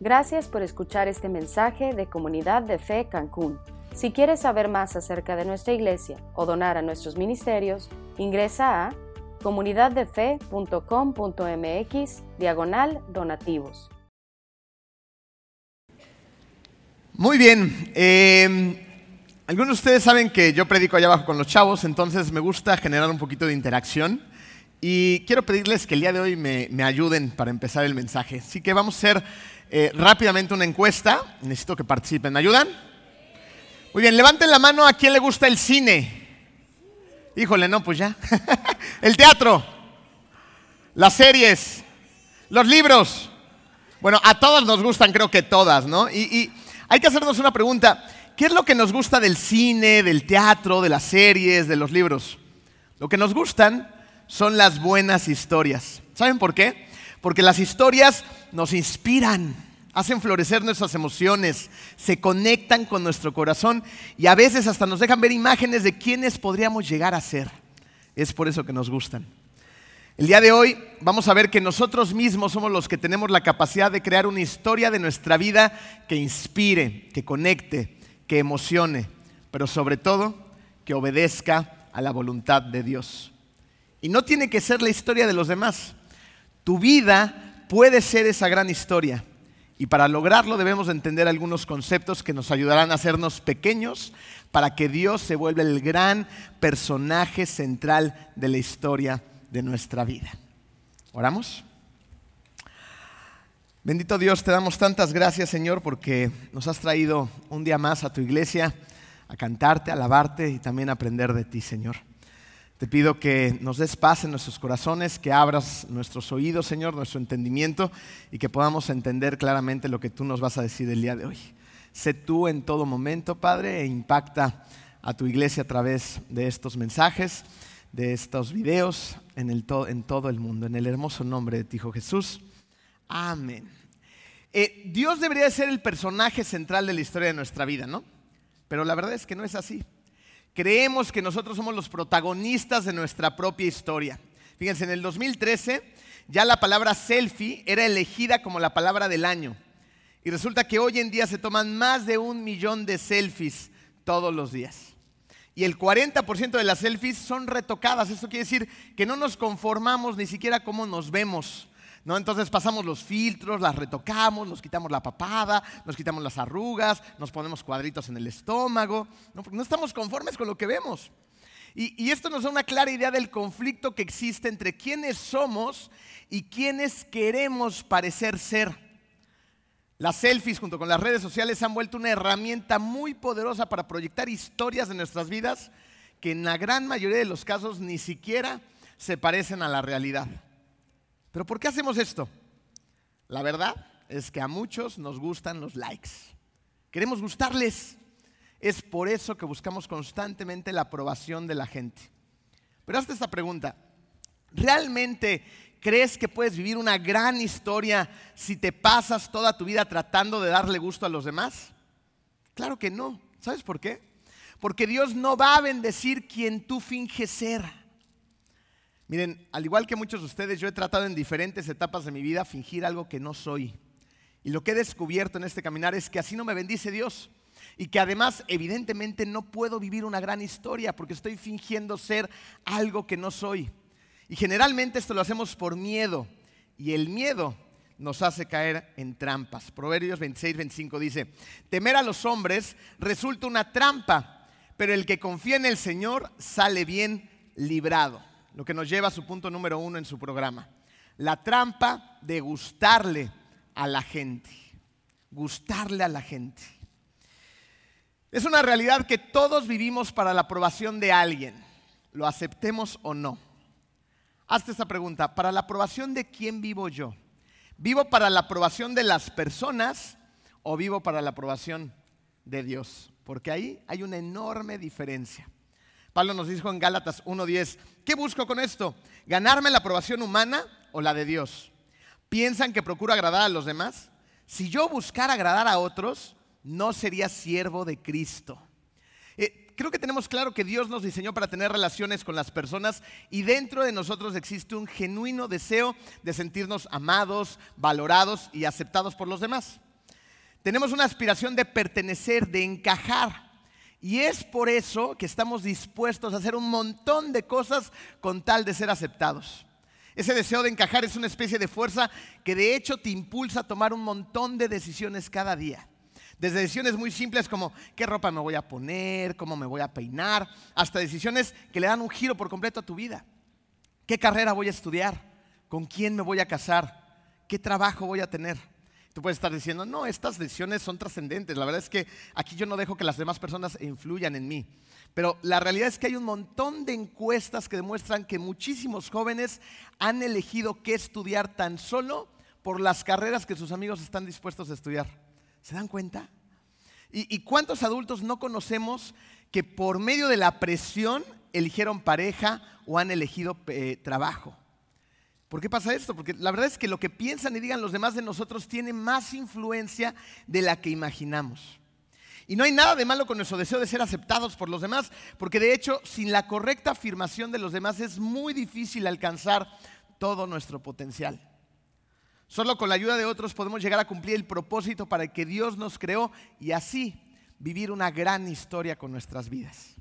Gracias por escuchar este mensaje de Comunidad de Fe Cancún. Si quieres saber más acerca de nuestra iglesia o donar a nuestros ministerios, ingresa a comunidaddefe.com.mx diagonal donativos. Muy bien. eh, algunos de ustedes saben que yo predico allá abajo con los chavos, entonces me gusta generar un poquito de interacción. Y quiero pedirles que el día de hoy me, me ayuden para empezar el mensaje. Así que vamos a hacer eh, rápidamente una encuesta. Necesito que participen. ¿Me ayudan? Muy bien, levanten la mano a quien le gusta el cine. Híjole, no, pues ya. el teatro, las series, los libros. Bueno, a todas nos gustan, creo que todas, ¿no? Y, y hay que hacernos una pregunta. ¿Qué es lo que nos gusta del cine, del teatro, de las series, de los libros? Lo que nos gustan son las buenas historias. ¿Saben por qué? Porque las historias nos inspiran, hacen florecer nuestras emociones, se conectan con nuestro corazón y a veces hasta nos dejan ver imágenes de quiénes podríamos llegar a ser. Es por eso que nos gustan. El día de hoy vamos a ver que nosotros mismos somos los que tenemos la capacidad de crear una historia de nuestra vida que inspire, que conecte, que emocione, pero sobre todo que obedezca a la voluntad de Dios. Y no tiene que ser la historia de los demás. Tu vida puede ser esa gran historia. Y para lograrlo debemos entender algunos conceptos que nos ayudarán a hacernos pequeños para que Dios se vuelva el gran personaje central de la historia de nuestra vida. ¿Oramos? Bendito Dios, te damos tantas gracias Señor porque nos has traído un día más a tu iglesia a cantarte, alabarte y también a aprender de ti Señor. Te pido que nos des paz en nuestros corazones, que abras nuestros oídos, Señor, nuestro entendimiento y que podamos entender claramente lo que tú nos vas a decir el día de hoy. Sé tú en todo momento, Padre, e impacta a tu iglesia a través de estos mensajes, de estos videos en, el to en todo el mundo. En el hermoso nombre de ti, Hijo Jesús. Amén. Eh, Dios debería de ser el personaje central de la historia de nuestra vida, ¿no? Pero la verdad es que no es así creemos que nosotros somos los protagonistas de nuestra propia historia. Fíjense, en el 2013 ya la palabra selfie era elegida como la palabra del año. Y resulta que hoy en día se toman más de un millón de selfies todos los días. Y el 40% de las selfies son retocadas. Eso quiere decir que no nos conformamos ni siquiera cómo nos vemos. ¿No? Entonces pasamos los filtros, las retocamos, nos quitamos la papada, nos quitamos las arrugas, nos ponemos cuadritos en el estómago, ¿no? porque no estamos conformes con lo que vemos. Y, esto nos da una clara idea del conflicto que existe entre quiénes somos y quiénes queremos parecer ser. Las selfies junto con las redes sociales han vuelto una herramienta muy poderosa para proyectar historias de nuestras vidas que en la gran mayoría de los casos ni siquiera se parecen a la realidad. Pero ¿por qué hacemos esto? La verdad es que a muchos nos gustan los likes. Queremos gustarles. Es por eso que buscamos constantemente la aprobación de la gente. Pero hazte esta pregunta. ¿Realmente crees que puedes vivir una gran historia si te pasas toda tu vida tratando de darle gusto a los demás? Claro que no. ¿Sabes por qué? Porque Dios no va a bendecir quien tú finges ser. Miren, al igual que muchos de ustedes, yo he tratado en diferentes etapas de mi vida fingir algo que no soy. Y lo que he descubierto en este caminar es que así no me bendice Dios. Y que además, evidentemente, no puedo vivir una gran historia porque estoy fingiendo ser algo que no soy. Y generalmente esto lo hacemos por miedo. Y el miedo nos hace caer en trampas. Proverbios 26, 25 dice, temer a los hombres resulta una trampa, pero el que confía en el Señor sale bien librado lo que nos lleva a su punto número uno en su programa. La trampa de gustarle a la gente. Gustarle a la gente. Es una realidad que todos vivimos para la aprobación de alguien, lo aceptemos o no. Hazte esta pregunta, ¿para la aprobación de quién vivo yo? ¿Vivo para la aprobación de las personas o vivo para la aprobación de Dios? Porque ahí hay una enorme diferencia. Pablo nos dijo en Gálatas 1.10, ¿qué busco con esto? ¿Ganarme la aprobación humana o la de Dios? ¿Piensan que procuro agradar a los demás? Si yo buscara agradar a otros, no sería siervo de Cristo. Eh, creo que tenemos claro que Dios nos diseñó para tener relaciones con las personas y dentro de nosotros existe un genuino deseo de sentirnos amados, valorados y aceptados por los demás. Tenemos una aspiración de pertenecer, de encajar. Y es por eso que estamos dispuestos a hacer un montón de cosas con tal de ser aceptados. Ese deseo de encajar es una especie de fuerza que de hecho te impulsa a tomar un montón de decisiones cada día. Desde decisiones muy simples como qué ropa me voy a poner, cómo me voy a peinar, hasta decisiones que le dan un giro por completo a tu vida. ¿Qué carrera voy a estudiar? ¿Con quién me voy a casar? ¿Qué trabajo voy a tener? Tú puedes estar diciendo, no, estas decisiones son trascendentes. La verdad es que aquí yo no dejo que las demás personas influyan en mí. Pero la realidad es que hay un montón de encuestas que demuestran que muchísimos jóvenes han elegido qué estudiar tan solo por las carreras que sus amigos están dispuestos a estudiar. ¿Se dan cuenta? ¿Y, cuántos adultos no conocemos que por medio de la presión eligieron pareja o han elegido eh, trabajo? ¿Por qué pasa esto? Porque la verdad es que lo que piensan y digan los demás de nosotros tiene más influencia de la que imaginamos. Y no hay nada de malo con nuestro deseo de ser aceptados por los demás, porque de hecho, sin la correcta afirmación de los demás es muy difícil alcanzar todo nuestro potencial. Solo con la ayuda de otros podemos llegar a cumplir el propósito para el que Dios nos creó y así vivir una gran historia con nuestras vidas.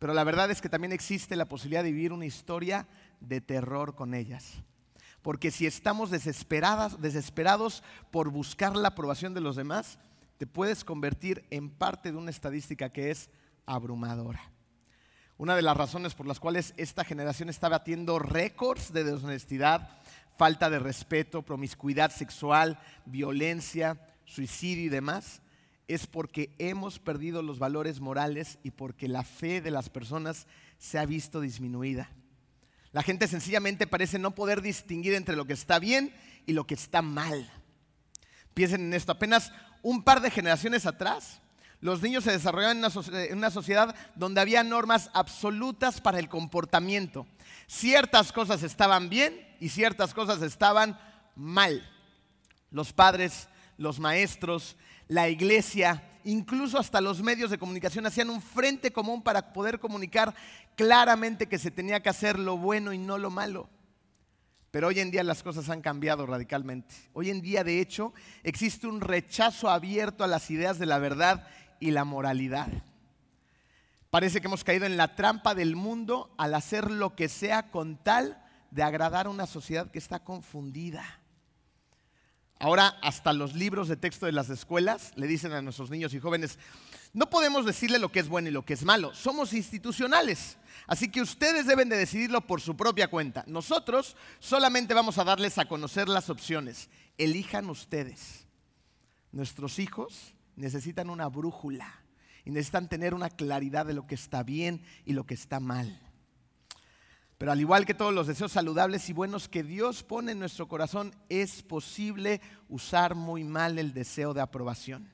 Pero la verdad es que también existe la posibilidad de vivir una historia de terror con ellas. Porque si estamos desesperadas, desesperados por buscar la aprobación de los demás, te puedes convertir en parte de una estadística que es abrumadora. Una de las razones por las cuales esta generación está batiendo récords de deshonestidad, falta de respeto, promiscuidad sexual, violencia, suicidio y demás, es porque hemos perdido los valores morales y porque la fe de las personas se ha visto disminuida. La gente sencillamente parece no poder distinguir entre lo que está bien y lo que está mal. Piensen en esto, apenas un par de generaciones atrás, los niños se desarrollaban en una, sociedad donde había normas absolutas para el comportamiento. Ciertas cosas estaban bien y ciertas cosas estaban mal. Los padres, los maestros, la iglesia, incluso hasta los medios de comunicación hacían un frente común para poder comunicar claramente que se tenía que hacer lo bueno y no lo malo. Pero hoy en día las cosas han cambiado radicalmente. Hoy en día, de hecho, existe un rechazo abierto a las ideas de la verdad y la moralidad. Parece que hemos caído en la trampa del mundo al hacer lo que sea con tal de agradar a una sociedad que está confundida. Ahora hasta los libros de texto de las escuelas le dicen a nuestros niños y jóvenes, no podemos decirle lo que es bueno y lo que es malo, somos institucionales, así que ustedes deben de decidirlo por su propia cuenta. Nosotros solamente vamos a darles a conocer las opciones, elijan ustedes. Nuestros hijos necesitan una brújula y necesitan tener una claridad de lo que está bien y lo que está mal. Pero al igual que todos los deseos saludables y buenos que Dios pone en nuestro corazón, es posible usar muy mal el deseo de aprobación.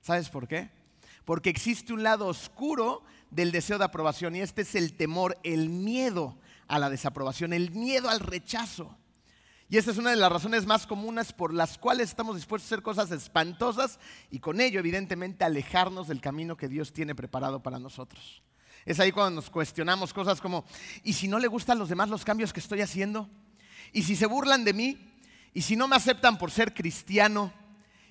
¿Sabes por qué? Porque existe un lado oscuro del deseo de aprobación y este es el temor, el miedo a la desaprobación, el miedo al rechazo. Y esta es una de las razones más comunes por las cuales estamos dispuestos a hacer cosas espantosas y con ello evidentemente alejarnos del camino que Dios tiene preparado para nosotros. Es ahí cuando nos cuestionamos cosas como, ¿y si no le gustan los demás los cambios que estoy haciendo? ¿Y si se burlan de mí? ¿Y si no me aceptan por ser cristiano?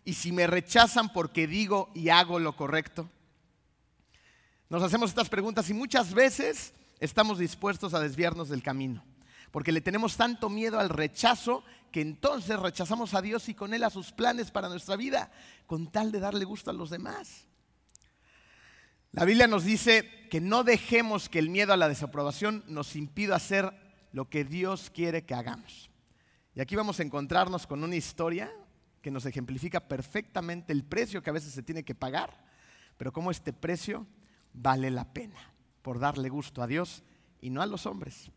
¿Y si me rechazan porque digo y hago lo correcto? Nos hacemos estas preguntas y muchas veces estamos dispuestos a desviarnos del camino, porque le tenemos tanto miedo al rechazo que entonces rechazamos a Dios y con Él a sus planes para nuestra vida, con tal de darle gusto a los demás. La Biblia nos dice que no dejemos que el miedo a la desaprobación nos impida hacer lo que Dios quiere que hagamos. Y aquí vamos a encontrarnos con una historia que nos ejemplifica perfectamente el precio que a veces se tiene que pagar, pero cómo este precio vale la pena por darle gusto a Dios y no a los hombres.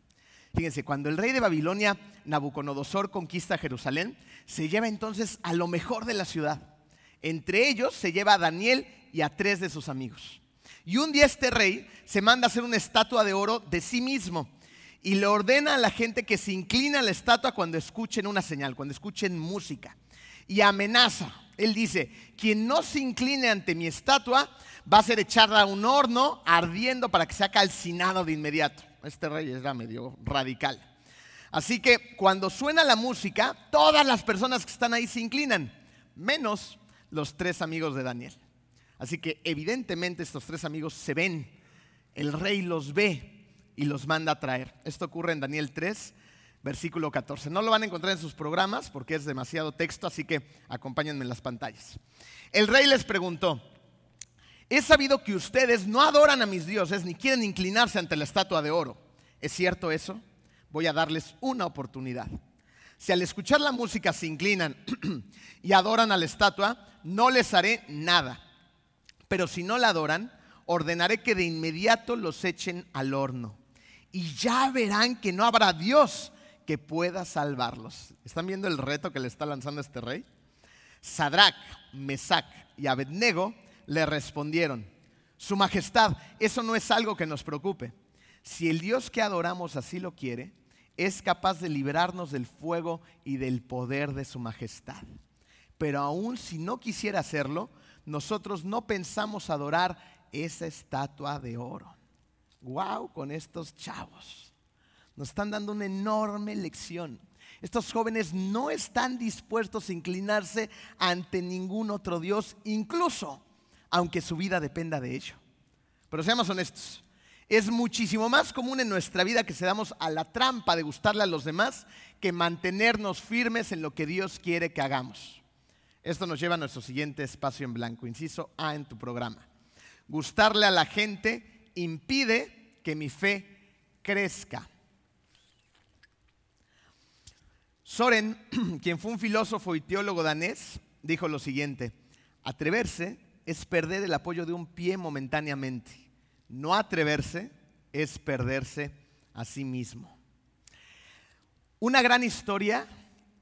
Fíjense, cuando el rey de Babilonia, Nabucodonosor, conquista Jerusalén, se lleva entonces a lo mejor de la ciudad. Entre ellos se lleva a Daniel y a tres de sus amigos. Y un día este rey se manda a hacer una estatua de oro de sí mismo y le ordena a la gente que se incline a la estatua cuando escuchen una señal, cuando escuchen música. Y amenaza. Él dice, quien no se incline ante mi estatua va a ser echada a un horno ardiendo para que sea calcinado de inmediato. Este rey era medio radical. Así que cuando suena la música, todas las personas que están ahí se inclinan, menos los tres amigos de Daniel. Así que evidentemente estos tres amigos se ven, el rey los ve y los manda a traer. Esto ocurre en Daniel 3, versículo 14. No lo van a encontrar en sus programas porque es demasiado texto, así que acompáñenme en las pantallas. El rey les preguntó, he sabido que ustedes no adoran a mis dioses ni quieren inclinarse ante la estatua de oro. ¿Es cierto eso? Voy a darles una oportunidad. Si al escuchar la música se inclinan y adoran a la estatua, no les haré nada. Pero si no la adoran, ordenaré que de inmediato los echen al horno. Y ya verán que no habrá Dios que pueda salvarlos. ¿Están viendo el reto que le está lanzando este rey? Sadrach, Mesach y Abednego le respondieron, Su Majestad, eso no es algo que nos preocupe. Si el Dios que adoramos así lo quiere, es capaz de librarnos del fuego y del poder de su majestad. Pero aun si no quisiera hacerlo, nosotros no pensamos adorar esa estatua de oro. Wow, con estos chavos. Nos están dando una enorme lección. Estos jóvenes no están dispuestos a inclinarse ante ningún otro Dios, incluso aunque su vida dependa de ello. Pero seamos honestos, es muchísimo más común en nuestra vida que se damos a la trampa de gustarle a los demás que mantenernos firmes en lo que Dios quiere que hagamos. Esto nos lleva a nuestro siguiente espacio en blanco, inciso A en tu programa. Gustarle a la gente impide que mi fe crezca. Soren, quien fue un filósofo y teólogo danés, dijo lo siguiente, atreverse es perder el apoyo de un pie momentáneamente no atreverse es perderse a sí mismo. Una gran historia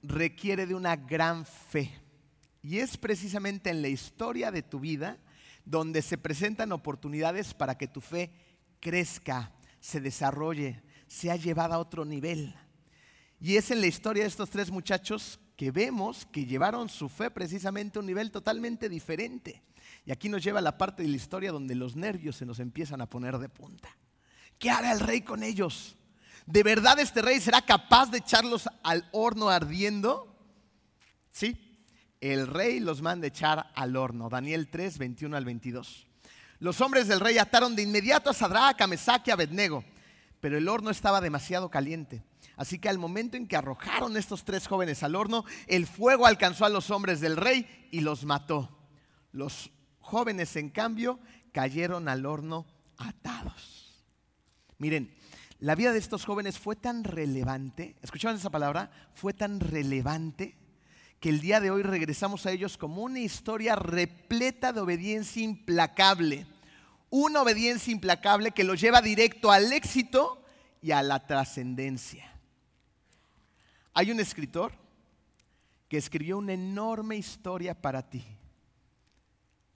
requiere de una gran fe. Y es precisamente en la historia de tu vida donde se presentan oportunidades para que tu fe crezca, se desarrolle, sea llevada a otro nivel. Y es en la historia de estos tres muchachos que vemos que llevaron su fe precisamente a un nivel totalmente diferente. Y aquí nos lleva a la parte de la historia donde los nervios se nos empiezan a poner de punta. ¿Qué hará el rey con ellos? ¿De verdad este rey será capaz de echarlos al horno ardiendo? Sí, el rey los manda echar al horno. Daniel 3, 21 al 22. Los hombres del rey ataron de inmediato a Sadrach, a Mesach y a Abednego, pero el horno estaba demasiado caliente. Así que al momento en que arrojaron estos tres jóvenes al horno, el fuego alcanzó a los hombres del rey y los mató. Los jóvenes, en cambio, cayeron al horno atados. Miren, la vida de estos jóvenes fue tan relevante, ¿escuchaban esa palabra? Fue tan relevante que el día de hoy regresamos a ellos como una historia repleta de obediencia implacable. Una obediencia implacable que los lleva directo al éxito y a la trascendencia. Hay un escritor que escribió una enorme historia para ti.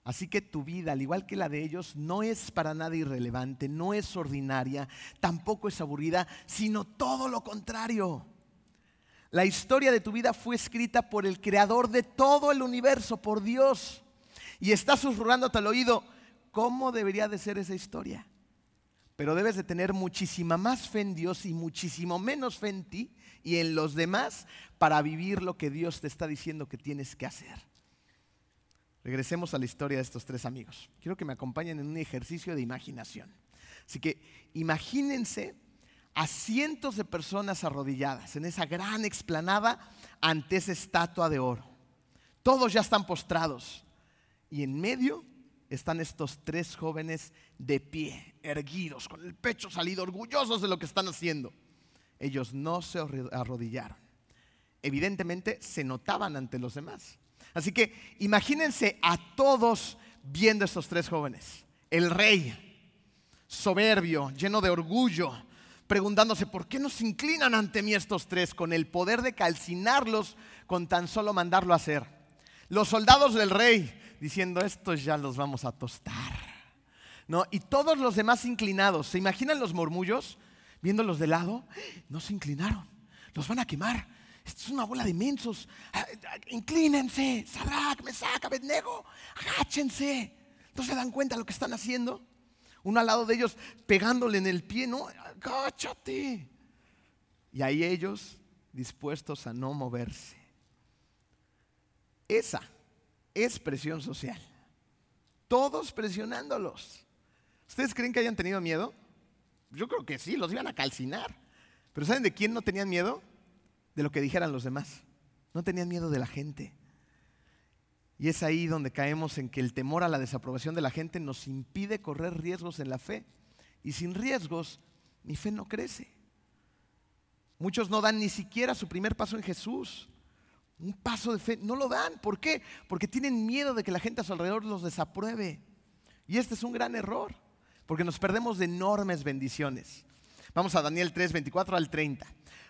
Así que tu vida, al igual que la de ellos, no es para nada irrelevante, no es ordinaria, tampoco es aburrida, sino todo lo contrario. La historia de tu vida fue escrita por el creador de todo el universo, por Dios. Y está susurrándote al oído, ¿cómo debería de ser esa historia? Pero debes de tener muchísima más fe en Dios y muchísimo menos fe en ti y en los demás para vivir lo que Dios te está diciendo que tienes que hacer. Regresemos a la historia de estos tres amigos. Quiero que me acompañen en un ejercicio de imaginación. Así que imagínense a cientos de personas arrodilladas en esa gran explanada ante esa estatua de oro. Todos ya están postrados y en medio están estos tres jóvenes de pie, erguidos, con el pecho salido, orgullosos de lo que están haciendo. Ellos no se arrodillaron. Evidentemente se notaban ante los demás. Así que imagínense a todos viendo estos tres jóvenes. El rey, soberbio, lleno de orgullo, preguntándose, ¿por qué nos inclinan ante mí estos tres con el poder de calcinarlos con tan solo mandarlo a hacer? Los soldados del rey diciendo, estos ya los vamos a tostar. ¿No? Y todos los demás inclinados, ¿se imaginan los murmullos? Viéndolos de lado, no se inclinaron, los van a quemar esto es una bola de mensos. Ah, ah, inclínense, Sadrach, Mesach, Abednego, agáchense. ¿No se dan cuenta de lo que están haciendo? Uno al lado de ellos pegándole en el pie, no, agáchate. Y ahí ellos dispuestos a no moverse. Esa es presión social. Todos presionándolos. ¿Ustedes creen que hayan tenido miedo? Yo creo que sí, los iban a calcinar. Pero ¿saben de quién no tenían miedo? De lo que dijeran los demás. No tenían miedo de la gente. Y es ahí donde caemos en que el temor a la desaprobación de la gente nos impide correr riesgos en la fe. Y sin riesgos, mi fe no crece. Muchos no dan ni siquiera su primer paso en Jesús. Un paso de fe, no lo dan. ¿Por qué? Porque tienen miedo de que la gente a su alrededor los desapruebe. Y este es un gran error, porque nos perdemos de enormes bendiciones. Vamos a Daniel 3, 24 al 30.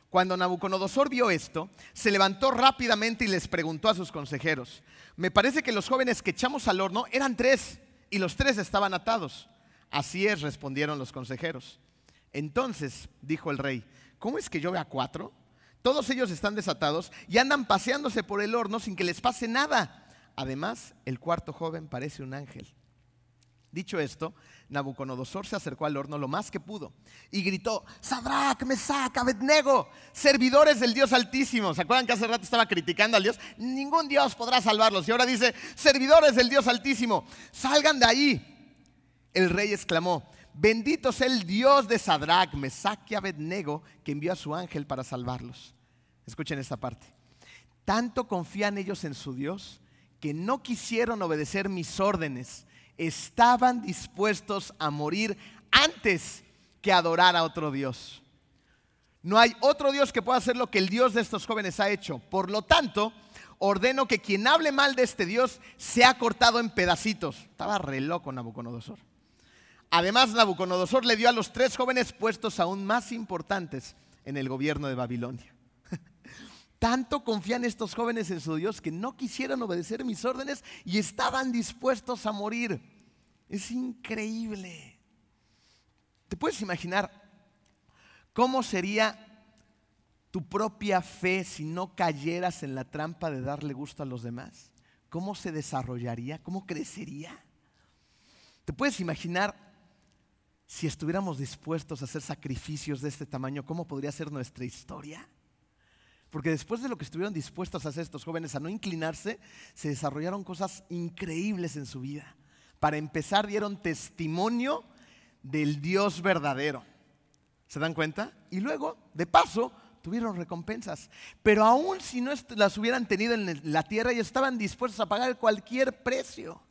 Cuando Nabucodonosor vio esto, se levantó rápidamente y les preguntó a sus consejeros, me parece que los jóvenes que echamos al horno eran tres y los tres estaban atados. Así es, respondieron los consejeros. Entonces, dijo el rey, ¿cómo es que yo vea cuatro? Todos ellos están desatados y andan paseándose por el horno sin que les pase nada. Además, el cuarto joven parece un ángel. Dicho esto, Nabucodonosor se acercó al horno lo más que pudo y gritó, Sadrach, Mesach, Abednego, servidores del Dios Altísimo. ¿Se acuerdan que hace rato estaba criticando al Dios? Ningún Dios podrá salvarlos. Y ahora dice, servidores del Dios Altísimo, salgan de ahí. El rey exclamó, bendito sea el Dios de Sadrach, Mesach y Abednego que envió a su ángel para salvarlos. Escuchen esta parte. Tanto confían ellos en su Dios que no quisieron obedecer mis órdenes estaban dispuestos a morir antes que adorar a otro Dios. No hay otro Dios que pueda hacer lo que el Dios de estos jóvenes ha hecho. Por lo tanto, ordeno que quien hable mal de este Dios sea cortado en pedacitos. Estaba re loco Nabucodonosor. Además, Nabucodonosor le dio a los tres jóvenes puestos aún más importantes en el gobierno de Babilonia. Tanto confían estos jóvenes en su Dios que no quisieron obedecer mis órdenes y estaban dispuestos a morir. Es increíble. ¿Te puedes imaginar cómo sería tu propia fe si no cayeras en la trampa de darle gusto a los demás? ¿Cómo se desarrollaría? ¿Cómo crecería? ¿Te puedes imaginar si estuviéramos dispuestos a hacer sacrificios de este tamaño? ¿Cómo podría ser nuestra historia? Porque después de lo que estuvieron dispuestos a hacer estos jóvenes, a no inclinarse, se desarrollaron cosas increíbles en su vida. Para empezar, dieron testimonio del Dios verdadero. ¿Se dan cuenta? Y luego, de paso, tuvieron recompensas. Pero aún si no las hubieran tenido en la tierra, ellos estaban dispuestos a pagar cualquier precio.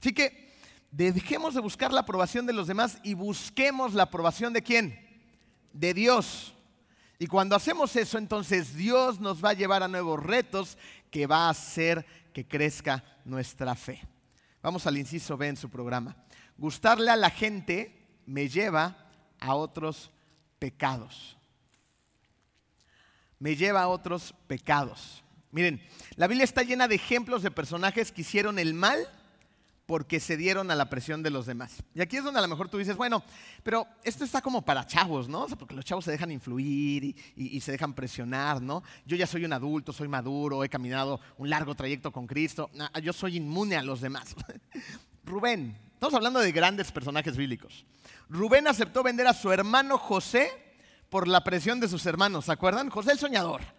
Así que dejemos de buscar la aprobación de los demás y busquemos la aprobación de quién? De Dios. Y cuando hacemos eso, entonces Dios nos va a llevar a nuevos retos que va a hacer que crezca nuestra fe. Vamos al inciso B en su programa. Gustarle a la gente me lleva a otros pecados. Me lleva a otros pecados. Miren, la Biblia está llena de ejemplos de personajes que hicieron el mal porque se dieron a la presión de los demás. Y aquí es donde a lo mejor tú dices, bueno, pero esto está como para chavos, ¿no? porque los chavos se dejan influir y, se dejan presionar, ¿no? Yo ya soy un adulto, soy maduro, he caminado un largo trayecto con Cristo, yo soy inmune a los demás. Rubén, estamos hablando de grandes personajes bíblicos. Rubén aceptó vender a su hermano José por la presión de sus hermanos, ¿se acuerdan? José el soñador.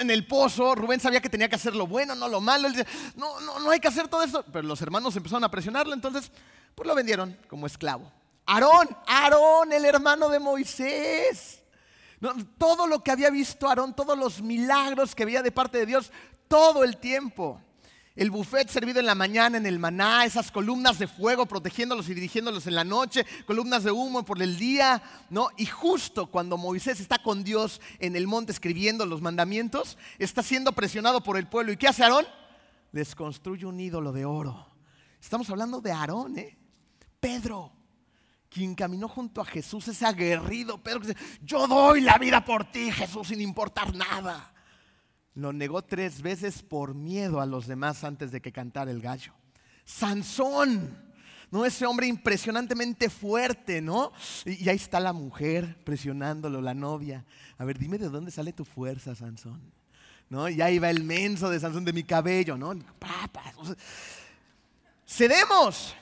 En el pozo, Rubén sabía que tenía que hacer lo bueno, no lo malo. Él no, no, no hay que hacer todo eso. Pero los hermanos empezaron a presionarlo, entonces, pues lo vendieron como esclavo. Aarón, Aarón, el hermano de Moisés. todo lo que había visto Aarón, todos los milagros que había de parte de Dios, todo el tiempo el buffet servido en la mañana en el maná, esas columnas de fuego protegiéndolos y dirigiéndolos en la noche, columnas de humo por el día, ¿no? Y justo cuando Moisés está con Dios en el monte escribiendo los mandamientos, está siendo presionado por el pueblo. ¿Y qué hace Aarón? Les construye un ídolo de oro. Estamos hablando de Aarón, ¿eh? Pedro, quien caminó junto a Jesús, ese aguerrido Pedro que dice, yo doy la vida por ti, Jesús, sin importar nada. Lo negó tres veces por miedo a los demás antes de que cantara el gallo. Sansón, ¿no? Ese hombre impresionantemente fuerte, ¿no? Y, ahí está la mujer presionándolo, la novia. A ver, dime de dónde sale tu fuerza, Sansón. ¿No? Y ahí va el menso de Sansón de mi cabello, ¿no? Cedemos,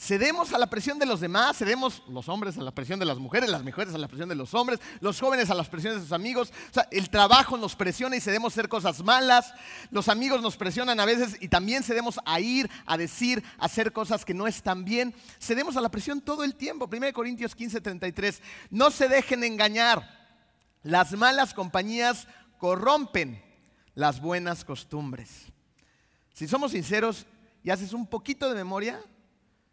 Cedemos a la presión de los demás, cedemos los hombres a la presión de las mujeres, las mujeres a la presión de los hombres, los jóvenes a las presiones de sus amigos. O sea, el trabajo nos presiona y cedemos a hacer cosas malas. Los amigos nos presionan a veces y también cedemos a ir, a decir, a hacer cosas que no están bien. Cedemos a la presión todo el tiempo. 1 Corintios 15, 33. No se dejen engañar. Las malas compañías corrompen las buenas costumbres. Si somos sinceros y haces un poquito de memoria,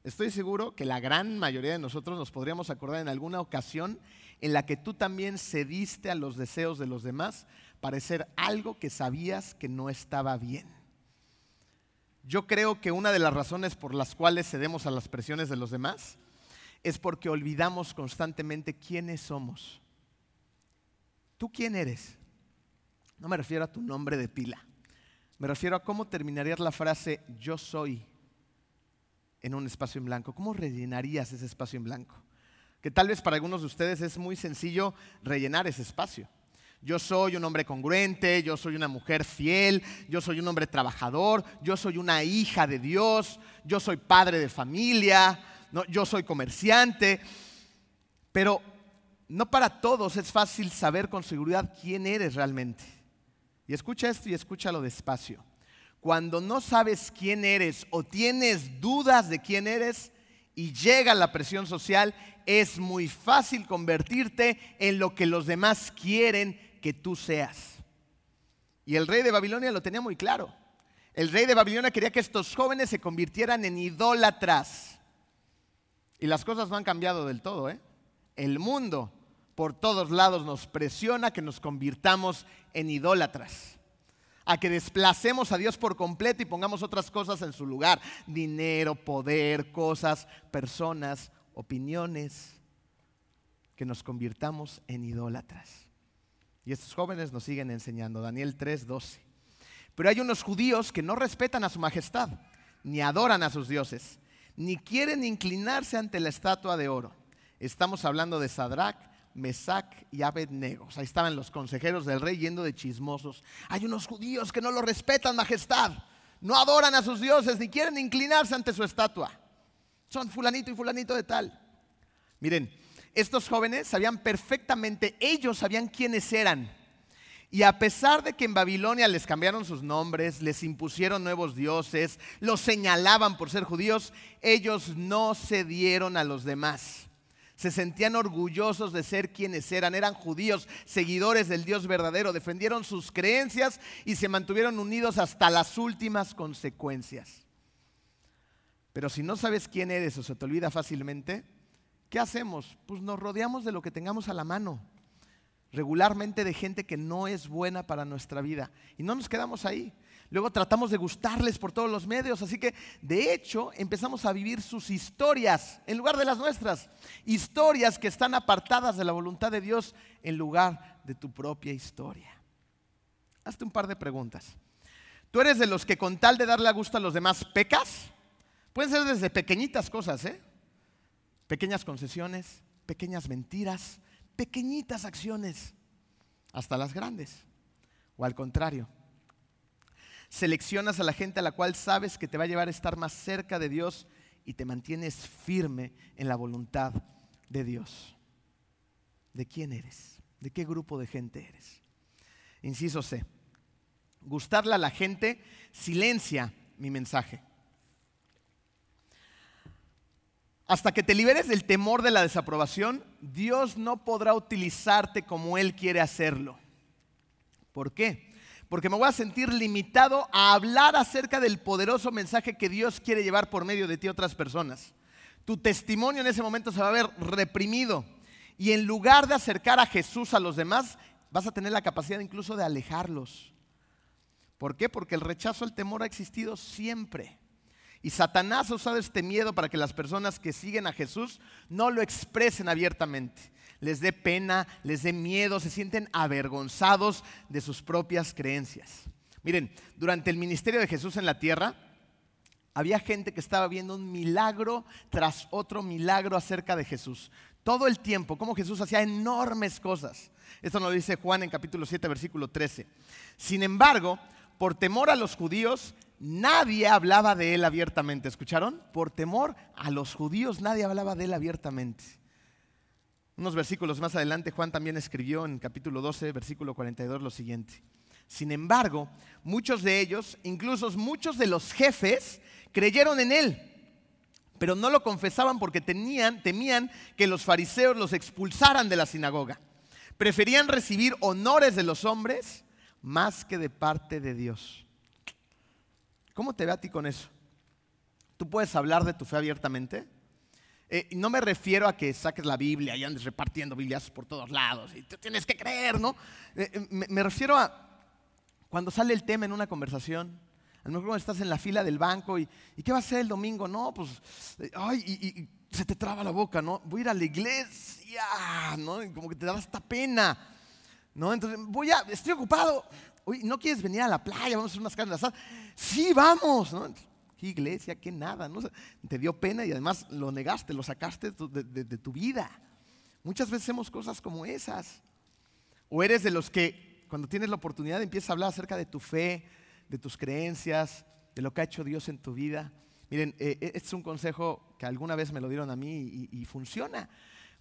Estoy seguro que la gran mayoría de nosotros nos podríamos acordar en alguna ocasión en la que tú también cediste a los deseos de los demás para hacer algo que sabías que no estaba bien. Yo creo que una de las razones por las cuales cedemos a las presiones de los demás es porque olvidamos constantemente quiénes somos. ¿Tú quién eres? No me refiero a tu nombre de pila. Me refiero a cómo terminarías la frase yo soy en un espacio en blanco? ¿Cómo rellenarías ese espacio en blanco? Que tal vez para algunos de ustedes es muy sencillo rellenar ese espacio. Yo soy un hombre congruente, yo soy una mujer fiel, yo soy un hombre trabajador, yo soy una hija de Dios, yo soy padre de familia, yo soy comerciante. Pero no para todos es fácil saber con seguridad quién eres realmente. Y escucha esto y escúchalo despacio cuando no sabes quién eres o tienes dudas de quién eres y llega la presión social, es muy fácil convertirte en lo que los demás quieren que tú seas. Y el rey de Babilonia lo tenía muy claro. El rey de Babilonia quería que estos jóvenes se convirtieran en idólatras. Y las cosas no han cambiado del todo. ¿eh? El mundo por todos lados nos presiona que nos convirtamos en idólatras a que desplacemos a Dios por completo y pongamos otras cosas en su lugar. Dinero, poder, cosas, personas, opiniones, que nos convirtamos en idólatras. Y estos jóvenes nos siguen enseñando, Daniel 3:12. Pero hay unos judíos que no respetan a su majestad, ni adoran a sus dioses, ni quieren inclinarse ante la estatua de oro. Estamos hablando de Sadrach, Mesac y Abednego. Ahí estaban los consejeros del rey yendo de chismosos. Hay unos judíos que no lo respetan, majestad. No adoran a sus dioses ni quieren inclinarse ante su estatua. Son fulanito y fulanito de tal. Miren, estos jóvenes sabían perfectamente, ellos sabían quiénes eran. Y a pesar de que en Babilonia les cambiaron sus nombres, les impusieron nuevos dioses, los señalaban por ser judíos, ellos no cedieron a los demás se sentían orgullosos de ser quienes eran, eran judíos, seguidores del Dios verdadero, defendieron sus creencias y se mantuvieron unidos hasta las últimas consecuencias. Pero si no sabes quién eres o se te olvida fácilmente, ¿qué hacemos? Pues nos rodeamos de lo que tengamos a la mano, regularmente de gente que no es buena para nuestra vida. Y no nos quedamos ahí. Luego tratamos de gustarles por todos los medios. Así que, de hecho, empezamos a vivir sus historias en lugar de las nuestras. Historias que están apartadas de la voluntad de Dios en lugar de tu propia historia. Hazte un par de preguntas. ¿Tú eres de los que con tal de darle a gusto a los demás pecas? Pueden ser desde pequeñitas cosas, ¿eh? Pequeñas concesiones, pequeñas mentiras, pequeñitas acciones, hasta las grandes. O al contrario, seleccionas a la gente a la cual sabes que te va a llevar a estar más cerca de Dios y te mantienes firme en la voluntad de Dios. ¿De quién eres? ¿De qué grupo de gente eres? Inciso C. Gustarle a la gente silencia mi mensaje. Hasta que te liberes del temor de la desaprobación, Dios no podrá utilizarte como Él quiere hacerlo. ¿Por qué? Porque me voy a sentir limitado a hablar acerca del poderoso mensaje que Dios quiere llevar por medio de ti a otras personas. Tu testimonio en ese momento se va a ver reprimido y en lugar de acercar a Jesús a los demás, vas a tener la capacidad incluso de alejarlos. ¿Por qué? Porque el rechazo al temor ha existido siempre. Y Satanás ha usado este miedo para que las personas que siguen a Jesús no lo expresen abiertamente les dé pena, les dé miedo, se sienten avergonzados de sus propias creencias. Miren, durante el ministerio de Jesús en la tierra, había gente que estaba viendo un milagro tras otro milagro acerca de Jesús. Todo el tiempo, como Jesús hacía enormes cosas. Esto nos lo dice Juan en capítulo 7, versículo 13. Sin embargo, por temor a los judíos, nadie hablaba de él abiertamente. ¿Escucharon? Por temor a los judíos, nadie hablaba de él abiertamente. Unos versículos más adelante, Juan también escribió en capítulo 12, versículo 42, lo siguiente. Sin embargo, muchos de ellos, incluso muchos de los jefes, creyeron en él, pero no lo confesaban porque temían que los fariseos los expulsaran de la sinagoga. Preferían recibir honores de los hombres más que de parte de Dios. ¿Cómo te ve a ti con eso? ¿Tú puedes hablar de tu fe abiertamente? Eh, no me refiero a que saques la Biblia y andes repartiendo Biblias por todos lados y tú tienes que creer, ¿no? Eh, eh, me, refiero a cuando sale el tema en una conversación. A lo mejor cuando estás en la fila del banco y, ¿y qué va a ser el domingo? No, pues, ay, y, se te traba la boca, ¿no? Voy a ir a la iglesia, ¿no? Y como que te da esta pena, ¿no? Entonces, voy a, estoy ocupado. Oye, ¿no quieres venir a la playa? Vamos a hacer unas carnes asadas. Sí, vamos, ¿no? ¿Qué iglesia? ¿Qué nada? ¿no? Te dio pena y además lo negaste, lo sacaste de, tu vida. Muchas veces hacemos cosas como esas. O eres de los que cuando tienes la oportunidad empiezas a hablar acerca de tu fe, de tus creencias, de lo que ha hecho Dios en tu vida. Miren, eh, eh, este es un consejo que alguna vez me lo dieron a mí y funciona.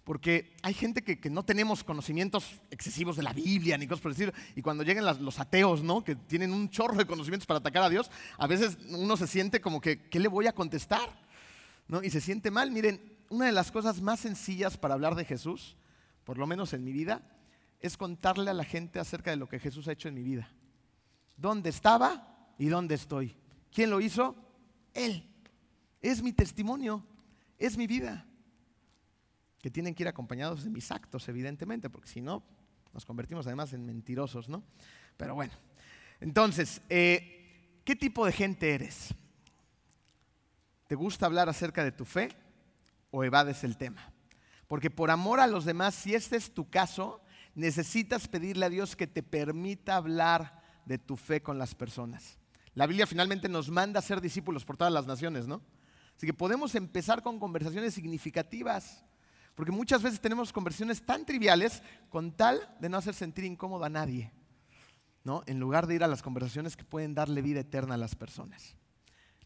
Porque hay gente que, no tenemos conocimientos excesivos de la Biblia ni cosas por decir. Y cuando llegan los ateos, ¿no? Que tienen un chorro de conocimientos para atacar a Dios, a veces uno se siente como que, ¿qué le voy a contestar? ¿No? Y se siente mal. Miren, una de las cosas más sencillas para hablar de Jesús, por lo menos en mi vida, es contarle a la gente acerca de lo que Jesús ha hecho en mi vida. ¿Dónde estaba y dónde estoy? ¿Quién lo hizo? Él. Es mi testimonio, es mi vida que tienen que ir acompañados de mis actos, evidentemente, porque si no, nos convertimos además en mentirosos, ¿no? Pero bueno, entonces, eh, ¿qué tipo de gente eres? ¿Te gusta hablar acerca de tu fe o evades el tema? Porque por amor a los demás, si este es tu caso, necesitas pedirle a Dios que te permita hablar de tu fe con las personas. La Biblia finalmente nos manda a ser discípulos por todas las naciones, ¿no? Así que podemos empezar con conversaciones significativas. Porque muchas veces tenemos conversiones tan triviales con tal de no hacer sentir incómodo a nadie, ¿no? En lugar de ir a las conversaciones que pueden darle vida eterna a las personas.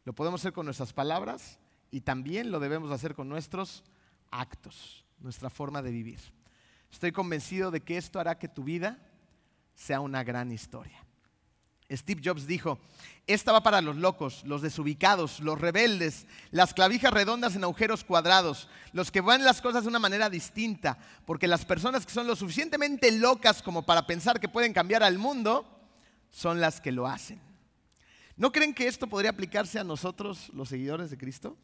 Lo podemos hacer con nuestras palabras y también lo debemos hacer con nuestros actos, nuestra forma de vivir. Estoy convencido de que esto hará que tu vida sea una gran historia. Steve Jobs dijo, esta va para los locos, los desubicados, los rebeldes, las clavijas redondas en agujeros cuadrados, los que ven las cosas de una manera distinta, porque las personas que son lo suficientemente locas como para pensar que pueden cambiar al mundo, son las que lo hacen. ¿No creen que esto podría aplicarse a nosotros, los seguidores de Cristo?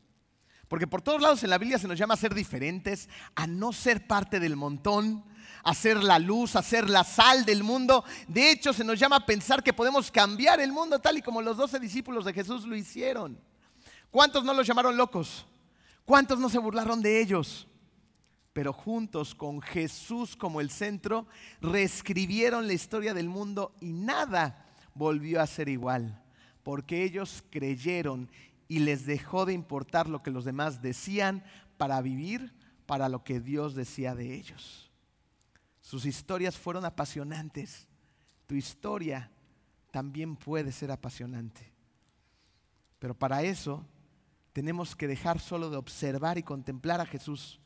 Porque por todos lados en la Biblia se nos llama a ser diferentes, a no ser parte del montón, a ser la luz, a ser la sal del mundo. De hecho, se nos llama a pensar que podemos cambiar el mundo tal y como los doce discípulos de Jesús lo hicieron. ¿Cuántos no los llamaron locos? ¿Cuántos no se burlaron de ellos? Pero juntos con Jesús como el centro, reescribieron la historia del mundo y nada volvió a ser igual, porque ellos creyeron y les dejó de importar lo que los demás decían para vivir para lo que Dios decía de ellos. Sus historias fueron apasionantes. Tu historia también puede ser apasionante. Pero para eso tenemos que dejar solo de observar y contemplar a Jesús.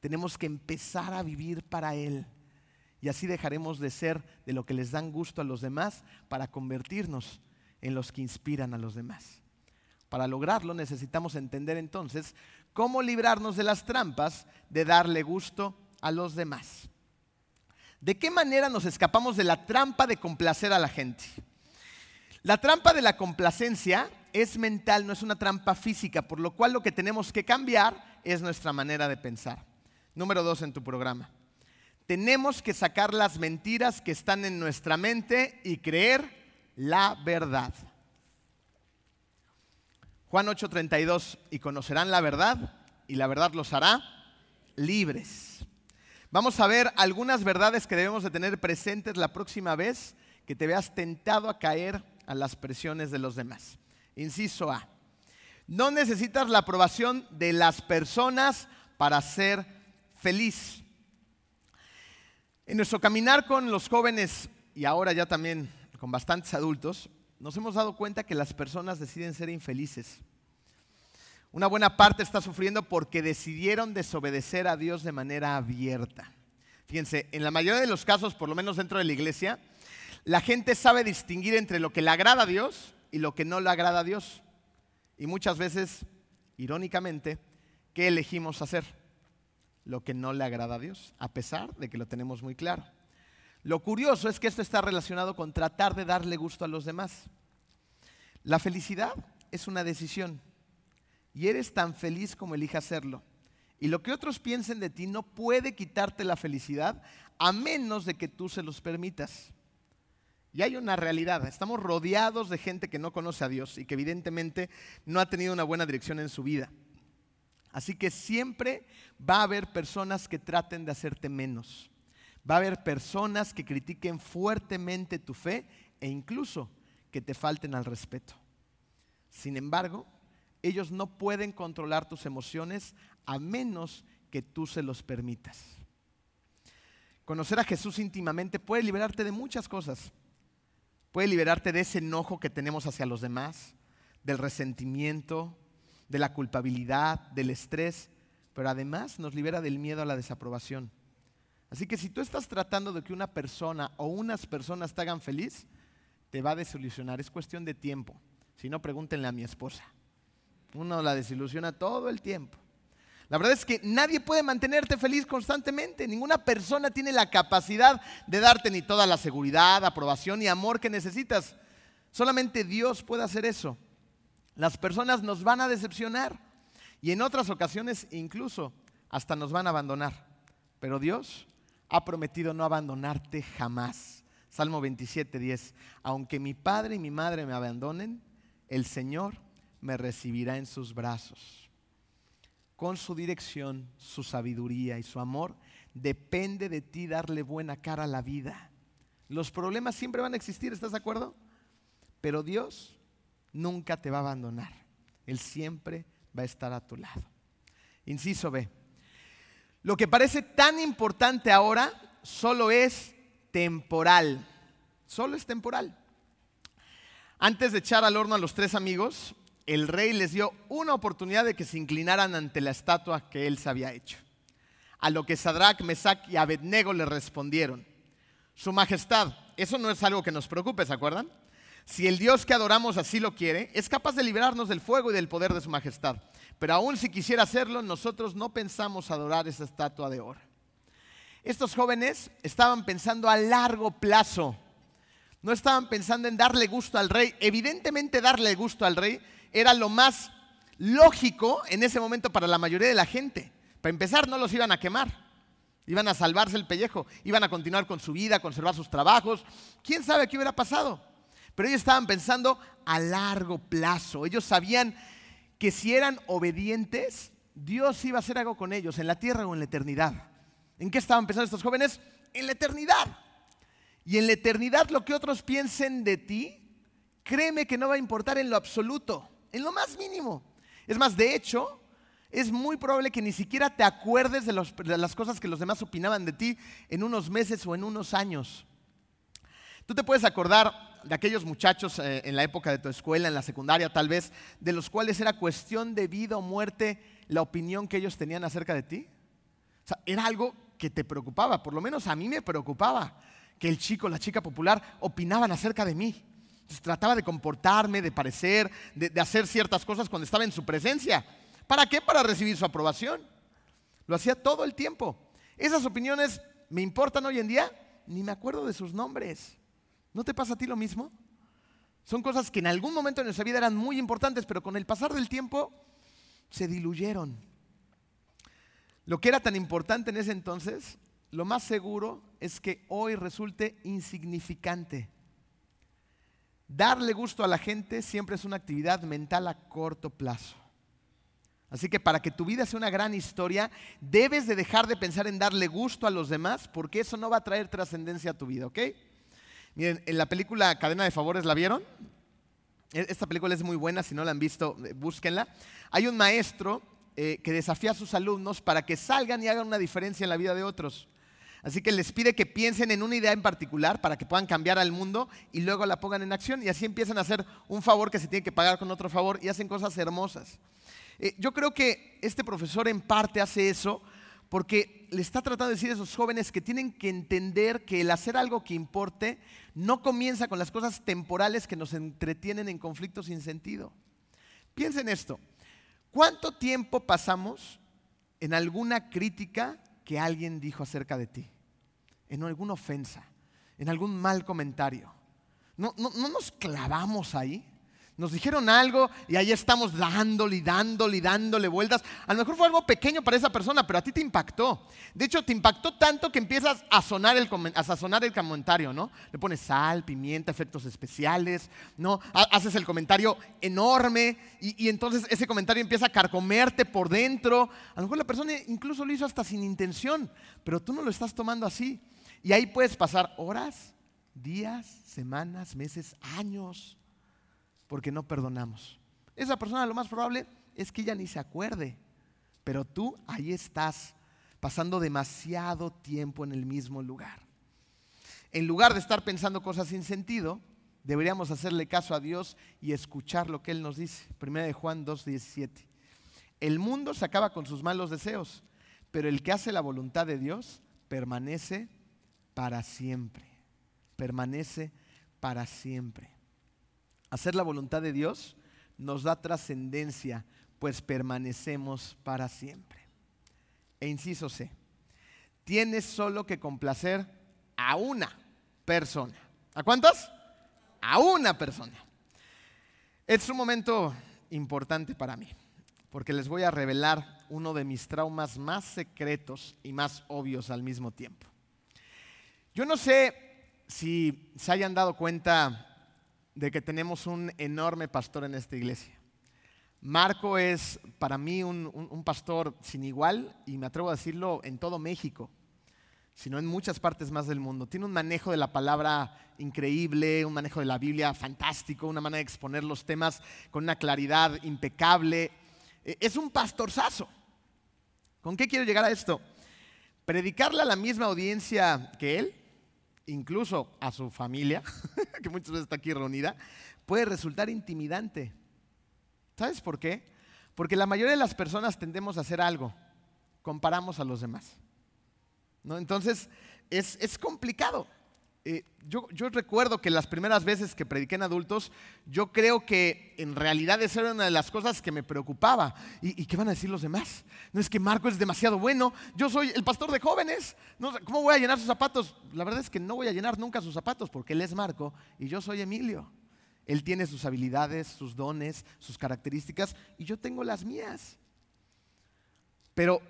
Tenemos que empezar a vivir para Él. Y así dejaremos de ser de lo que les dan gusto a los demás para convertirnos en los que inspiran a los demás. Para lograrlo necesitamos entender entonces cómo librarnos de las trampas de darle gusto a los demás. ¿De qué manera nos escapamos de la trampa de complacer a la gente? La trampa de la complacencia es mental, no es una trampa física, por lo cual lo que tenemos que cambiar es nuestra manera de pensar. Número dos en tu programa. Tenemos que sacar las mentiras que están en nuestra mente y creer la verdad. Juan 8:32, y conocerán la verdad, y la verdad los hará libres. Vamos a ver algunas verdades que debemos de tener presentes la próxima vez que te veas tentado a caer a las presiones de los demás. Inciso A. No necesitas la aprobación de las personas para ser feliz. En nuestro caminar con los jóvenes y ahora ya también con bastantes adultos, nos hemos dado cuenta que las personas deciden ser infelices. Una buena parte está sufriendo porque decidieron desobedecer a Dios de manera abierta. Fíjense, en la mayoría de los casos, por lo menos dentro de la iglesia, la gente sabe distinguir entre lo que le agrada a Dios y lo que no le agrada a Dios. Y muchas veces, irónicamente, ¿qué elegimos hacer? Lo que no le agrada a Dios, a pesar de que lo tenemos muy claro. Lo curioso es que esto está relacionado con tratar de darle gusto a los demás. La felicidad es una decisión y eres tan feliz como elijas hacerlo. Y lo que otros piensen de ti no puede quitarte la felicidad a menos de que tú se los permitas. Y hay una realidad, estamos rodeados de gente que no conoce a Dios y que evidentemente no ha tenido una buena dirección en su vida. Así que siempre va a haber personas que traten de hacerte menos. Va a haber personas que critiquen fuertemente tu fe e incluso que te falten al respeto. Sin embargo, ellos no pueden controlar tus emociones a menos que tú se los permitas. Conocer a Jesús íntimamente puede liberarte de muchas cosas. Puede liberarte de ese enojo que tenemos hacia los demás, del resentimiento, de la culpabilidad, del estrés, pero además nos libera del miedo a la desaprobación. Así que si tú estás tratando de que una persona o unas personas te hagan feliz, te va a desilusionar. Es cuestión de tiempo. Si no, pregúntenle a mi esposa. Uno la desilusiona todo el tiempo. La verdad es que nadie puede mantenerte feliz constantemente. Ninguna persona tiene la capacidad de darte ni toda la seguridad, aprobación y amor que necesitas. Solamente Dios puede hacer eso. Las personas nos van a decepcionar y en otras ocasiones incluso hasta nos van a abandonar. Pero Dios ha prometido no abandonarte jamás. Salmo 27, 10. Aunque mi padre y mi madre me abandonen, el Señor me recibirá en sus brazos. Con su dirección, su sabiduría y su amor, depende de ti darle buena cara a la vida. Los problemas siempre van a existir, ¿estás de acuerdo? Pero Dios nunca te va a abandonar. Él siempre va a estar a tu lado. Inciso B. Lo que parece tan importante ahora solo es temporal. Solo es temporal. Antes de echar al horno a los tres amigos, el rey les dio una oportunidad de que se inclinaran ante la estatua que él se había hecho. A lo que Sadrach, Mesach y Abednego le respondieron, Su Majestad, eso no es algo que nos preocupe, ¿se acuerdan? Si el Dios que adoramos así lo quiere, es capaz de librarnos del fuego y del poder de su majestad. Pero aún si quisiera hacerlo, nosotros no pensamos adorar esa estatua de oro. Estos jóvenes estaban pensando a largo plazo. No estaban pensando en darle gusto al rey. Evidentemente darle gusto al rey era lo más lógico en ese momento para la mayoría de la gente. Para empezar, no los iban a quemar. Iban a salvarse el pellejo. Iban a continuar con su vida, conservar sus trabajos. ¿Quién sabe qué hubiera pasado? Pero ellos estaban pensando a largo plazo. Ellos sabían que si eran obedientes, Dios iba a hacer algo con ellos, en la tierra o en la eternidad. ¿En qué estaban pensando estos jóvenes? En la eternidad. Y en la eternidad lo que otros piensen de ti, créeme que no va a importar en lo absoluto, en lo más mínimo. Es más, de hecho, es muy probable que ni siquiera te acuerdes de, de las cosas que los demás opinaban de ti en unos meses o en unos años. Tú te puedes acordar de aquellos muchachos eh, en la época de tu escuela, en la secundaria tal vez, de los cuales era cuestión de vida o muerte la opinión que ellos tenían acerca de ti. O sea, era algo que te preocupaba, por lo menos a mí me preocupaba que el chico, la chica popular opinaban acerca de mí. Entonces, trataba de comportarme, de parecer, de, de hacer ciertas cosas cuando estaba en su presencia. ¿Para qué? Para recibir su aprobación. Lo hacía todo el tiempo. Esas opiniones me importan hoy en día, ni me acuerdo de sus nombres. ¿No te pasa a ti lo mismo? Son cosas que en algún momento de nuestra vida eran muy importantes, pero con el pasar del tiempo se diluyeron. Lo que era tan importante en ese entonces, lo más seguro es que hoy resulte insignificante. Darle gusto a la gente siempre es una actividad mental a corto plazo. Así que para que tu vida sea una gran historia, debes de dejar de pensar en darle gusto a los demás, porque eso no va a traer trascendencia a tu vida, ¿ok? Miren, en la película Cadena de Favores, ¿la vieron? E, esta película es muy buena, si no la han visto, eh, búsquenla. Hay un maestro eh, que desafía a sus alumnos para que salgan y hagan una diferencia en la vida de otros. Así que les pide que piensen en una idea en particular para que puedan cambiar al mundo y luego la pongan en acción y así empiezan a hacer un favor que se tiene que pagar con otro favor y hacen cosas hermosas. Eh, yo creo que este profesor en parte hace eso porque le está tratando de decir a esos jóvenes que tienen que entender que el hacer algo que importe no comienza con las cosas temporales que nos entretienen en conflictos sin sentido. Piensen esto, ¿cuánto tiempo pasamos en alguna crítica que alguien dijo acerca de ti? En alguna ofensa, en algún mal comentario. ¿No, no, no nos clavamos ahí? Nos dijeron algo y ahí estamos dándole y dándole y dándole vueltas. A lo mejor fue algo pequeño para esa persona, pero a ti te impactó. De hecho, te impactó tanto que empiezas a, sonar el, sazonar el comentario, ¿no? Le pones sal, pimienta, efectos especiales, ¿no? Haces el comentario enorme y, y entonces ese comentario empieza a carcomerte por dentro. A lo mejor la persona incluso lo hizo hasta sin intención, pero tú no lo estás tomando así. Y ahí puedes pasar horas, días, semanas, meses, años porque no perdonamos. Esa persona lo más probable es que ella ni se acuerde, pero tú ahí estás pasando demasiado tiempo en el mismo lugar. En lugar de estar pensando cosas sin sentido, deberíamos hacerle caso a Dios y escuchar lo que Él nos dice. Primera de Juan 2.17. El mundo se acaba con sus malos deseos, pero el que hace la voluntad de Dios permanece para siempre. Permanece para siempre. Hacer la voluntad de Dios nos da trascendencia, pues permanecemos para siempre. E inciso C, tienes solo que complacer a una persona. ¿A cuántas? A una persona. Es un momento importante para mí, porque les voy a revelar uno de mis traumas más secretos y más obvios al mismo tiempo. Yo no sé si se hayan dado cuenta de que tenemos un enorme pastor en esta iglesia. Marco es para mí un, pastor sin igual y me atrevo a decirlo en todo México, sino en muchas partes más del mundo. Tiene un manejo de la palabra increíble, un manejo de la Biblia fantástico, una manera de exponer los temas con una claridad impecable. E, es un pastorzazo. ¿Con qué quiero llegar a esto? Predicarle a la misma audiencia que él incluso a su familia, que muchas veces está aquí reunida, puede resultar intimidante. ¿Sabes por qué? Porque la mayoría de las personas tendemos a hacer algo, comparamos a los demás. ¿no? Entonces, es, es complicado. Eh, yo, recuerdo que las primeras veces que prediqué en adultos, yo creo que en realidad esa era una de las cosas que me preocupaba. ¿Y, qué van a decir los demás? No es que Marco es demasiado bueno, yo soy el pastor de jóvenes, ¿cómo voy a llenar sus zapatos? La verdad es que no voy a llenar nunca sus zapatos porque él es Marco y yo soy Emilio. Él tiene sus habilidades, sus dones, sus características y yo tengo las mías. Pero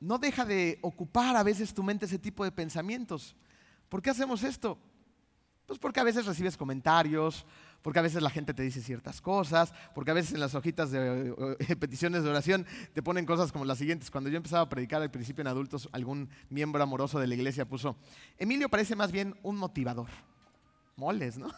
no deja de ocupar a veces tu mente ese tipo de pensamientos. ¿Por qué hacemos esto? Pues porque a veces recibes comentarios, porque a veces la gente te dice ciertas cosas, porque a veces en las hojitas de peticiones de oración te ponen cosas como las siguientes. Cuando yo empezaba a predicar al principio en adultos, algún miembro amoroso de la iglesia puso, Emilio parece más bien un motivador. Moles, ¿no?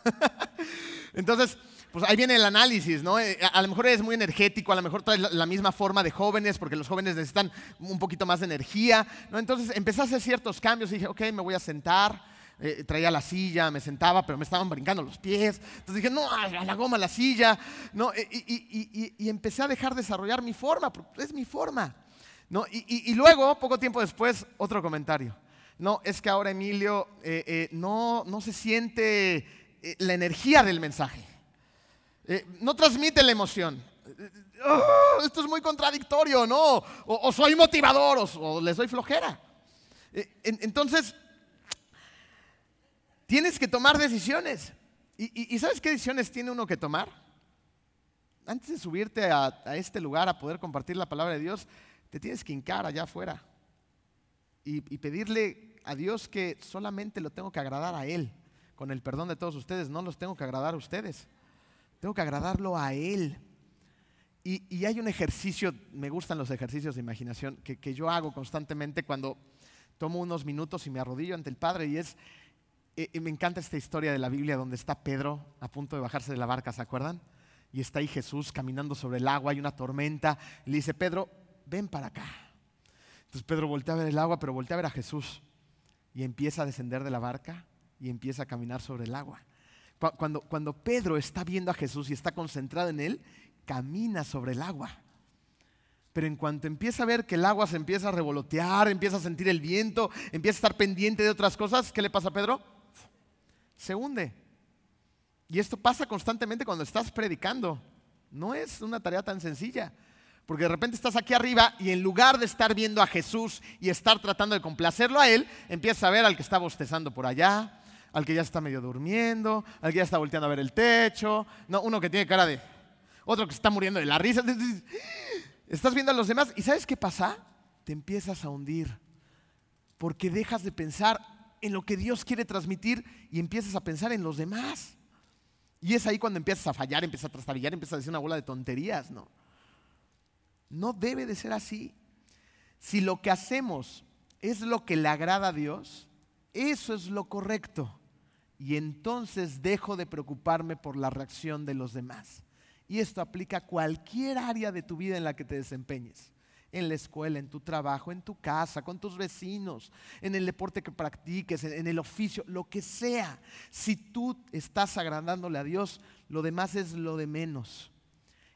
Entonces, pues ahí viene el análisis, ¿no? Eh, a lo mejor es muy energético, a lo mejor trae la misma forma de jóvenes, porque los jóvenes necesitan un poquito más de energía, ¿no? Entonces empecé a hacer ciertos cambios y dije, ok, me voy a sentar, eh, traía la silla, me sentaba, pero me estaban brincando los pies. Entonces dije, no, a la goma, la silla, ¿no? Y, empecé a dejar desarrollar mi forma, es mi forma, ¿no? Y, luego, poco tiempo después, otro comentario. No, es que ahora Emilio eh, no, no se siente la energía del mensaje. Eh, no transmite la emoción. Oh, esto es muy contradictorio, ¿no? O, soy motivador o, le soy flojera. Eh, entonces, tienes que tomar decisiones. ¿Y, sabes qué decisiones tiene uno que tomar? Antes de subirte a, este lugar a poder compartir la palabra de Dios, te tienes que hincar allá afuera y, y pedirle a Dios que solamente lo tengo que agradar a Él, con el perdón de todos ustedes, no los tengo que agradar a ustedes. Tengo que agradarlo a Él. Y, hay un ejercicio, me gustan los ejercicios de imaginación, que, yo hago constantemente cuando tomo unos minutos y me arrodillo ante el Padre y es, eh, me encanta esta historia de la Biblia donde está Pedro a punto de bajarse de la barca, ¿se acuerdan? Y está ahí Jesús caminando sobre el agua, hay una tormenta, le dice, Pedro, ven para acá. Entonces Pedro voltea a ver el agua, pero voltea a ver a Jesús. y empieza a descender de la barca y empieza a caminar sobre el agua. Cuando, Pedro está viendo a Jesús y está concentrado en él, camina sobre el agua. Pero en cuanto empieza a ver que el agua se empieza a revolotear, empieza a sentir el viento, empieza a estar pendiente de otras cosas, ¿qué le pasa a Pedro? Se hunde. Y esto pasa constantemente cuando estás predicando. No es una tarea tan sencilla. Porque de repente estás aquí arriba y en lugar de estar viendo a Jesús y estar tratando de complacerlo a Él, empiezas a ver al que está bostezando por allá, al que ya está medio durmiendo, al que ya está volteando a ver el techo, no, uno que tiene cara de, otro que está muriendo de la risa. Estás viendo a los demás y ¿sabes qué pasa? Te empiezas a hundir porque dejas de pensar en lo que Dios quiere transmitir y empiezas a pensar en los demás. Y es ahí cuando empiezas a fallar, empiezas a trastabillar, empiezas a decir una bola de tonterías, ¿no? No debe de ser así. Si lo que hacemos es lo que le agrada a Dios, eso es lo correcto. Y entonces dejo de preocuparme por la reacción de los demás. Y esto aplica a cualquier área de tu vida en la que te desempeñes. En la escuela, en tu trabajo, en tu casa, con tus vecinos, en el deporte que practiques, en, el oficio, lo que sea. Si tú estás agradándole a Dios, lo demás es lo de menos.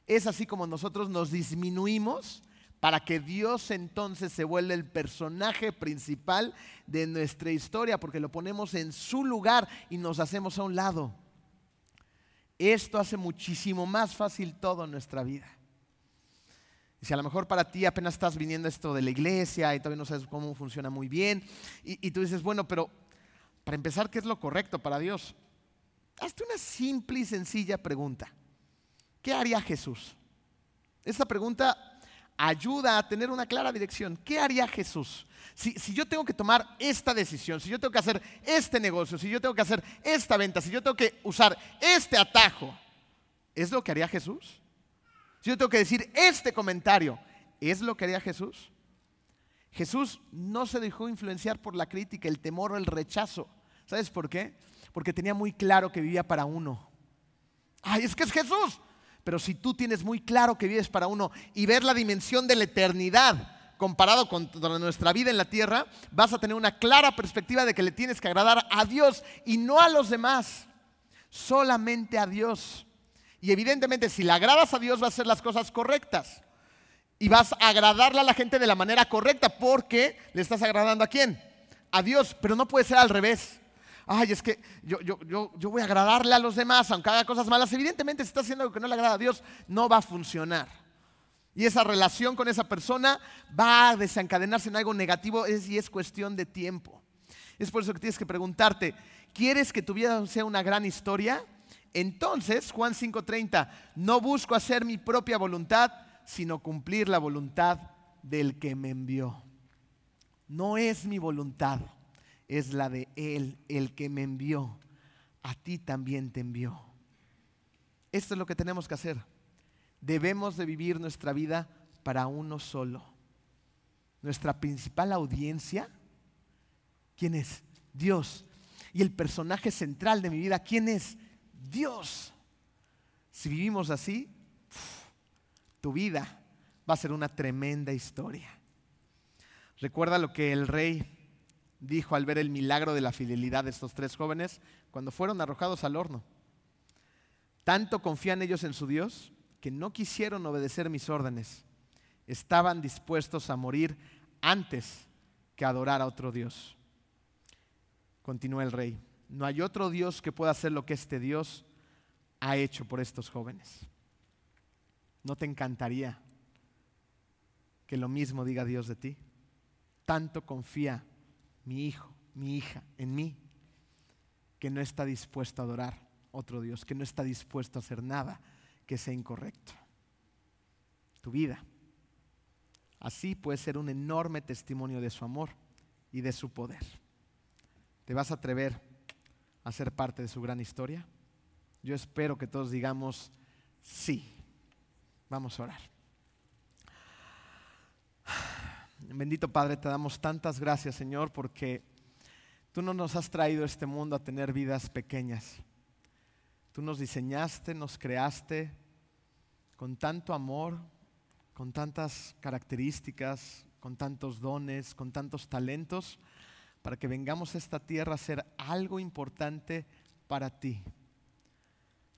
Es así como nosotros nos disminuimos para que Dios entonces se vuelva el personaje principal de nuestra historia, porque lo ponemos en su lugar y nos hacemos a un lado. Esto hace muchísimo más fácil todo en nuestra vida. Y si a lo mejor para ti apenas estás viniendo esto de la iglesia y todavía no sabes cómo funciona muy bien, y, y tú dices, bueno, pero para empezar, ¿qué es lo correcto para Dios? Hazte una simple y sencilla pregunta. ¿Qué haría Jesús? Esta pregunta ayuda a tener una clara dirección. ¿Qué haría Jesús? Si, yo tengo que tomar esta decisión, si yo tengo que hacer este negocio, si yo tengo que hacer esta venta, si yo tengo que usar este atajo, ¿es lo que haría Jesús? Si yo tengo que decir este comentario, ¿es lo que haría Jesús? Jesús no se dejó influenciar por la crítica, el temor o el rechazo. ¿Sabes por qué? Porque tenía muy claro que vivía para uno. Ay, es que es Jesús. Pero si tú tienes muy claro que vives para uno y ver la dimensión de la eternidad comparado con nuestra vida en la tierra, vas a tener una clara perspectiva de que le tienes que agradar a Dios y no a los demás, solamente a Dios. Y evidentemente si le agradas a Dios vas a hacer las cosas correctas y vas a agradarle a la gente de la manera correcta porque le estás agradando a quién? A Dios, pero no puede ser al revés ay, es que yo, voy a agradarle a los demás, aunque haga cosas malas, evidentemente si está haciendo algo que no le agrada a Dios, no va a funcionar. Y esa relación con esa persona va a desencadenarse en algo negativo y es cuestión de tiempo. Es por eso que tienes que preguntarte, ¿quieres que tu vida sea una gran historia? Entonces, Juan 5:30, no busco hacer mi propia voluntad, sino cumplir la voluntad del que me envió. No es mi voluntad es la de Él, el que me envió. A ti también te envió. Esto es lo que tenemos que hacer. Debemos de vivir nuestra vida para uno solo. Nuestra principal audiencia, ¿quién es? Dios. Y el personaje central de mi vida, ¿quién es? Dios. Si vivimos así, tu vida va a ser una tremenda historia. Recuerda lo que el rey dijo al ver el milagro de la fidelidad de estos tres jóvenes cuando fueron arrojados al horno. Tanto confían ellos en su Dios que no quisieron obedecer mis órdenes. Estaban dispuestos a morir antes que adorar a otro Dios. Continúa el rey. No hay otro Dios que pueda hacer lo que este Dios ha hecho por estos jóvenes. ¿No te encantaría que lo mismo diga Dios de ti? Tanto confía mi hijo, mi hija, en mí, que no está dispuesto a adorar otro Dios, que no está dispuesto a hacer nada que sea incorrecto. Tu vida. Así puede ser un enorme testimonio de su amor y de su poder. ¿Te vas a atrever a ser parte de su gran historia? Yo espero que todos digamos sí. Vamos a orar. Bendito Padre, te damos tantas gracias, Señor, porque tú no nos has traído este mundo a tener vidas pequeñas. Tú nos diseñaste, nos creaste con tanto amor, con tantas características, con tantos dones, con tantos talentos, para que vengamos a esta tierra a hacer algo importante para ti.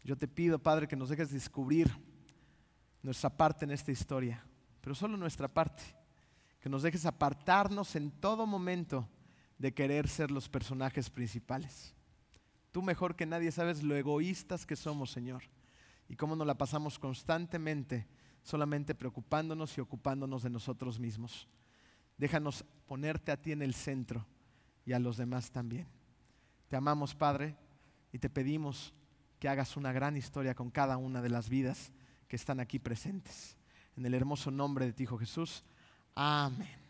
Yo te pido, Padre, que nos dejes descubrir nuestra parte en esta historia, pero solo nuestra parte, que nos dejes apartarnos en todo momento de querer ser los personajes principales. Tú mejor que nadie sabes lo egoístas que somos, Señor, y cómo nos la pasamos constantemente solamente preocupándonos y ocupándonos de nosotros mismos. Déjanos ponerte a ti en el centro y a los demás también. Te amamos, Padre, y te pedimos que hagas una gran historia con cada una de las vidas que están aquí presentes. En el hermoso nombre de ti, Hijo Jesús. Amén.